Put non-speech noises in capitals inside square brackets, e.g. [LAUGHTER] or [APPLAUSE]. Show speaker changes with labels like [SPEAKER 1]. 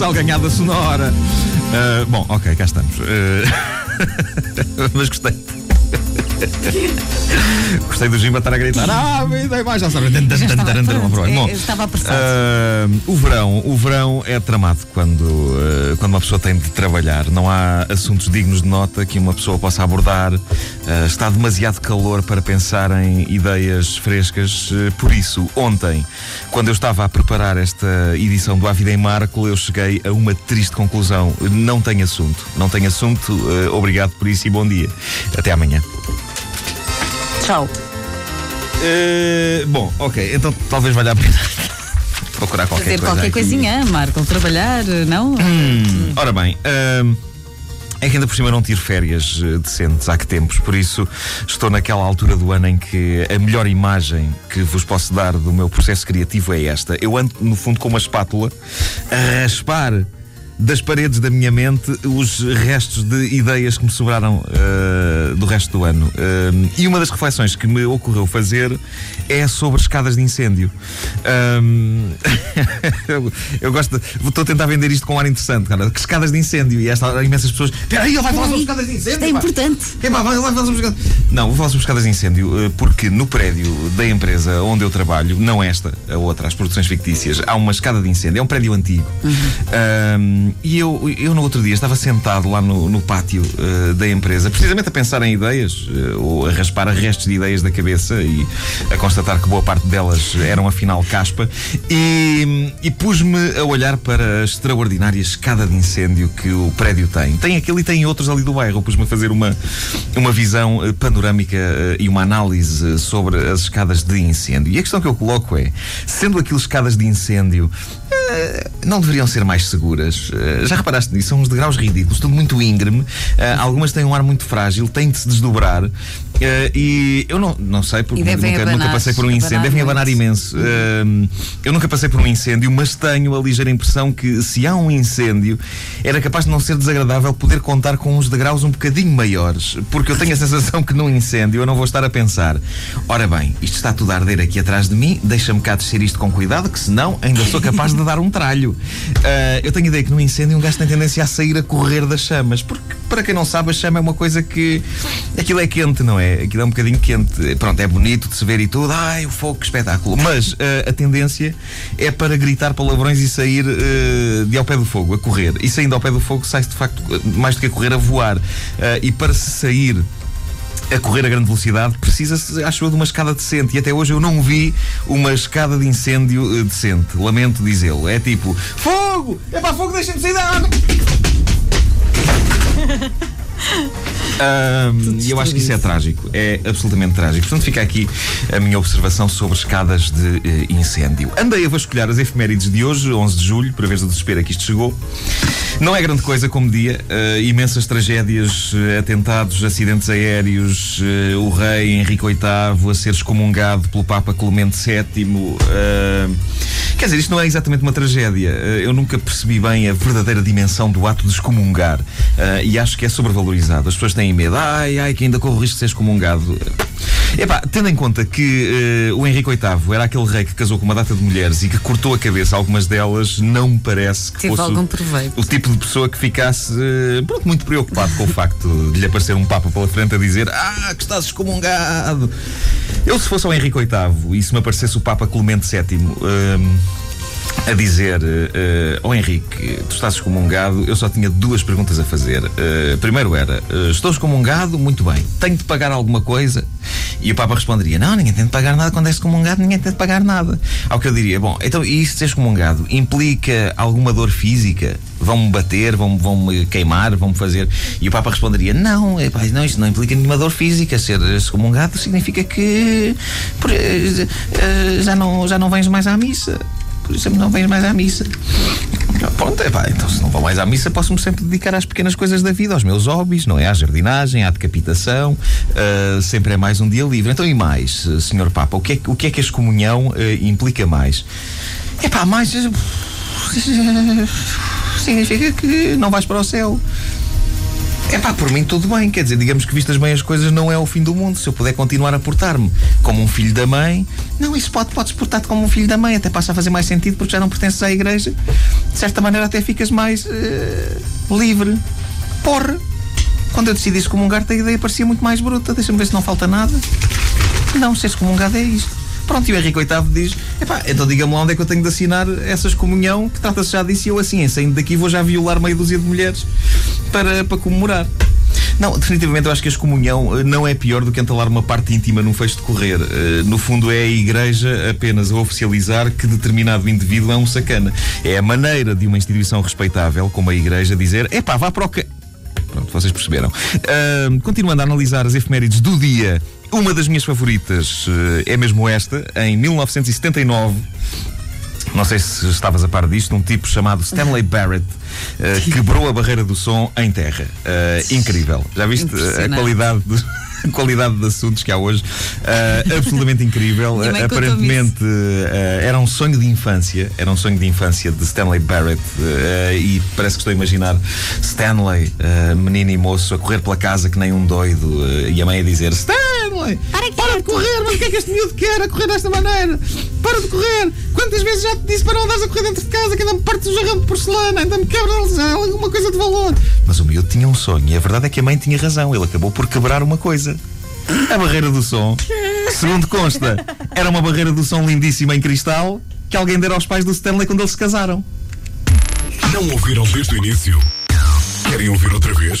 [SPEAKER 1] futsal ganhada sonora. Uh, bom, ok, cá estamos. Uh, [LAUGHS] mas gostei. [LAUGHS] Gostei do Jimba estar a gritar. Ah, me dei mais, já sabe.
[SPEAKER 2] Bom, estava apressado. Uh,
[SPEAKER 1] o verão, o verão é tramado quando, uh, quando uma pessoa tem de trabalhar. Não há assuntos dignos de nota que uma pessoa possa abordar. Uh, está demasiado calor para pensar em ideias frescas. por isso, ontem, quando eu estava a preparar esta edição do A Vida em Marco, eu cheguei a uma triste conclusão. Não tem assunto. Não tem assunto. obrigado por isso e bom dia. Até amanhã.
[SPEAKER 2] Tchau.
[SPEAKER 1] Uh, bom, ok, então talvez valha a pena [LAUGHS] procurar qualquer
[SPEAKER 2] Fazer
[SPEAKER 1] coisa.
[SPEAKER 2] qualquer coisinha, Marco, trabalhar, não?
[SPEAKER 1] Hum, ora bem, uh, é que ainda por cima não tiro férias eh, decentes há que tempos, por isso estou naquela altura do ano em que a melhor imagem que vos posso dar do meu processo criativo é esta. Eu ando, no fundo, com uma espátula a raspar das paredes da minha mente os restos de ideias que me sobraram uh, do resto do ano. Uh, e uma das reflexões que me ocorreu fazer é sobre escadas de incêndio. Um, [LAUGHS] eu, eu, gosto de, Estou a tentar vender isto com um ar interessante, cara. Que escadas de incêndio. E esta imensas pessoas. Espera aí, ele vai falar sobre escadas de incêndio. Isto
[SPEAKER 2] é importante.
[SPEAKER 1] É, pá, vai, vai falar sobre escadas. Não, vou falar sobre escadas de incêndio uh, porque no prédio da empresa onde eu trabalho, não esta, a outra, as produções fictícias, há uma escada de incêndio. É um prédio antigo. Uhum e eu, eu no outro dia estava sentado lá no, no pátio uh, da empresa, precisamente a pensar em ideias, uh, ou a raspar restos de ideias da cabeça e a constatar que boa parte delas eram afinal caspa, e, e pus-me a olhar para a extraordinária escada de incêndio que o prédio tem. Tem aquele e tem outros ali do bairro. Pus-me a fazer uma, uma visão eh, panorâmica uh, e uma análise sobre as escadas de incêndio. E a questão que eu coloco é: sendo aquilo escadas de incêndio eh, não deveriam ser mais seguras. Uh, já reparaste nisso? São uns degraus ridículos, tudo muito íngreme. Algumas têm um ar muito frágil, têm de se desdobrar. E eu não, não sei, porque nunca, abanar, nunca, passei por um incêndio. Abanar devem abanar imenso. eu nunca passei por um incêndio, mas tenho a ligeira impressão que se há um incêndio, era capaz de não ser desagradável poder contar com uns degraus um bocadinho maiores. Porque eu tenho a sensação que num incêndio eu não vou estar a pensar: ora bem, isto está tudo a arder aqui atrás de mim, deixa-me cá descer isto com cuidado, que senão ainda sou capaz de dar um tralho. Uh, eu tenho ideia que no incêndio um gajo tem tendência a sair a correr das chamas, porque para quem não sabe, a chama é uma coisa que. Aquilo é quente, não é? Aquilo é um bocadinho quente. Pronto, é bonito de se ver e tudo. Ai, o fogo, que espetáculo. Mas uh, a tendência é para gritar palavrões e sair uh, de ao pé do fogo, a correr. E saindo ao pé do fogo, sai-se de facto mais do que a correr, a voar. e para se sair a correr a grande velocidade, precisa-se, acho eu, de uma escada decente. E até hoje eu não vi uma escada de incêndio uh, decente. Lamento dizê-lo. É tipo: fogo! É para fogo, deixem-me sair da água! Um, e eu acho que isso é trágico, é absolutamente trágico. Portanto, fica aqui a minha observação sobre escadas de uh, incêndio. Andei a vasculhar as efemérides de hoje, 11 de julho, para ver se o desespero a que isto chegou. Não é grande coisa, como dia. Uh, imensas tragédias, uh, atentados, acidentes aéreos, o rei Henrique VIII a ser excomungado pelo Papa Clemente VII. Quer dizer, isto não é exatamente uma tragédia. Eu nunca percebi bem a verdadeira dimensão do ato de excomungar. e acho que é sobrevalorizado. As pessoas têm medo. Ai, ai, que ainda corre o risco de ser excomungado. Epá, tendo em conta que uh, o Henrique VIII era aquele rei que casou com uma data de mulheres e que cortou a cabeça algumas delas, não me parece que
[SPEAKER 2] Teve
[SPEAKER 1] fosse
[SPEAKER 2] algum proveito.
[SPEAKER 1] o tipo de pessoa que ficasse uh, pronto, muito preocupado com o facto de lhe aparecer um Papa pela frente a dizer Ah, que estás excomungado. Eu, se fosse o Henrique VIII e se me aparecesse o Papa Clemente VII. Uh, a dizer: uh, Oh Henrique, tu estás excomungado. Eu só tinha duas perguntas a fazer. Uh, primeiro era: uh, Estou excomungado? Muito bem. Tenho de pagar alguma coisa? E o Papa responderia: Não, ninguém tem de pagar nada. Quando és excomungado, ninguém tem de pagar nada. Ao que eu diria: Bom, então, e se ser excomungado implica alguma dor física? Vão-me bater, vão-me vão queimar, vão-me fazer. E o Papa responderia: Não, epá, não, isto não implica nenhuma dor física. Ser excomungado significa que por, já, não, já não vens mais à missa por isso não vens mais à missa. Pronto, é pá, então se não vou mais à missa, posso-me sempre dedicar às pequenas coisas da vida, aos meus hobbies, não é? À jardinagem, à decapitação, uh, sempre é mais um dia livre. Então, e mais, Senhor Papa, o que é, o que, é que a excomunhão uh, implica mais? É pá, mais. Uh, significa que não vais para o céu. É pá, por mim tudo bem. Quer dizer, digamos que vistas bem as coisas não é o fim do mundo. Se eu puder continuar a portar-me como um filho da mãe, não, isso pode, podes portar-te como um filho da mãe, até passa a fazer mais sentido porque já não pertences à igreja. De certa maneira até ficas mais uh, livre. Porra! Quando eu decidi excomungar-te, a ideia parecia muito mais bruta. Deixa-me ver se não falta nada. Não, ser excomungado é isto. Pronto, e o Henrique VIII diz: epá, então diga-me lá onde é que eu tenho de assinar essa excomunhão, que trata-se já disso, e eu assim, saindo daqui, vou já violar meia dúzia de mulheres para, para comemorar. Não, definitivamente eu acho que a excomunhão eh, não é pior do que entalar uma parte íntima num fecho de correr. Uh, no fundo, é a igreja apenas a oficializar que determinado indivíduo é um sacana. É a maneira de uma instituição respeitável, como a igreja, dizer: epá, vá para o. Ca... Pronto, vocês perceberam. Uh, continuando a analisar as efemérides do dia, uma das minhas favoritas uh, é mesmo esta, em 1979. Não sei se estavas a par disto, um tipo chamado Stanley Barrett uh, quebrou a barreira do som em terra. Uh, incrível. Já viste a qualidade de [LAUGHS] a qualidade de assuntos que há hoje. Uh, absolutamente incrível. Uh, aparentemente uh, era um sonho de infância. Era um sonho de infância de Stanley Barrett. e parece que estou a imaginar Stanley, menino e moço, a correr pela casa que nem um doido. e a mãe a dizer: Stanley, para, para de correr, mas o que é que este miúdo quer a correr desta maneira? Para de correr! Quantas vezes já te disse para não andares a correr dentro de casa que ainda me partes o jarrão de porcelana, ainda me quebra alguma coisa de valor? Mas o miúdo tinha um sonho e a verdade é que a mãe tinha razão. Ele acabou por quebrar uma coisa. A barreira do som, segundo consta, era uma barreira do som lindíssima em cristal que alguém dera aos pais do Stanley quando eles se casaram.
[SPEAKER 3] Não ouviram desde o início? Querem ouvir outra vez?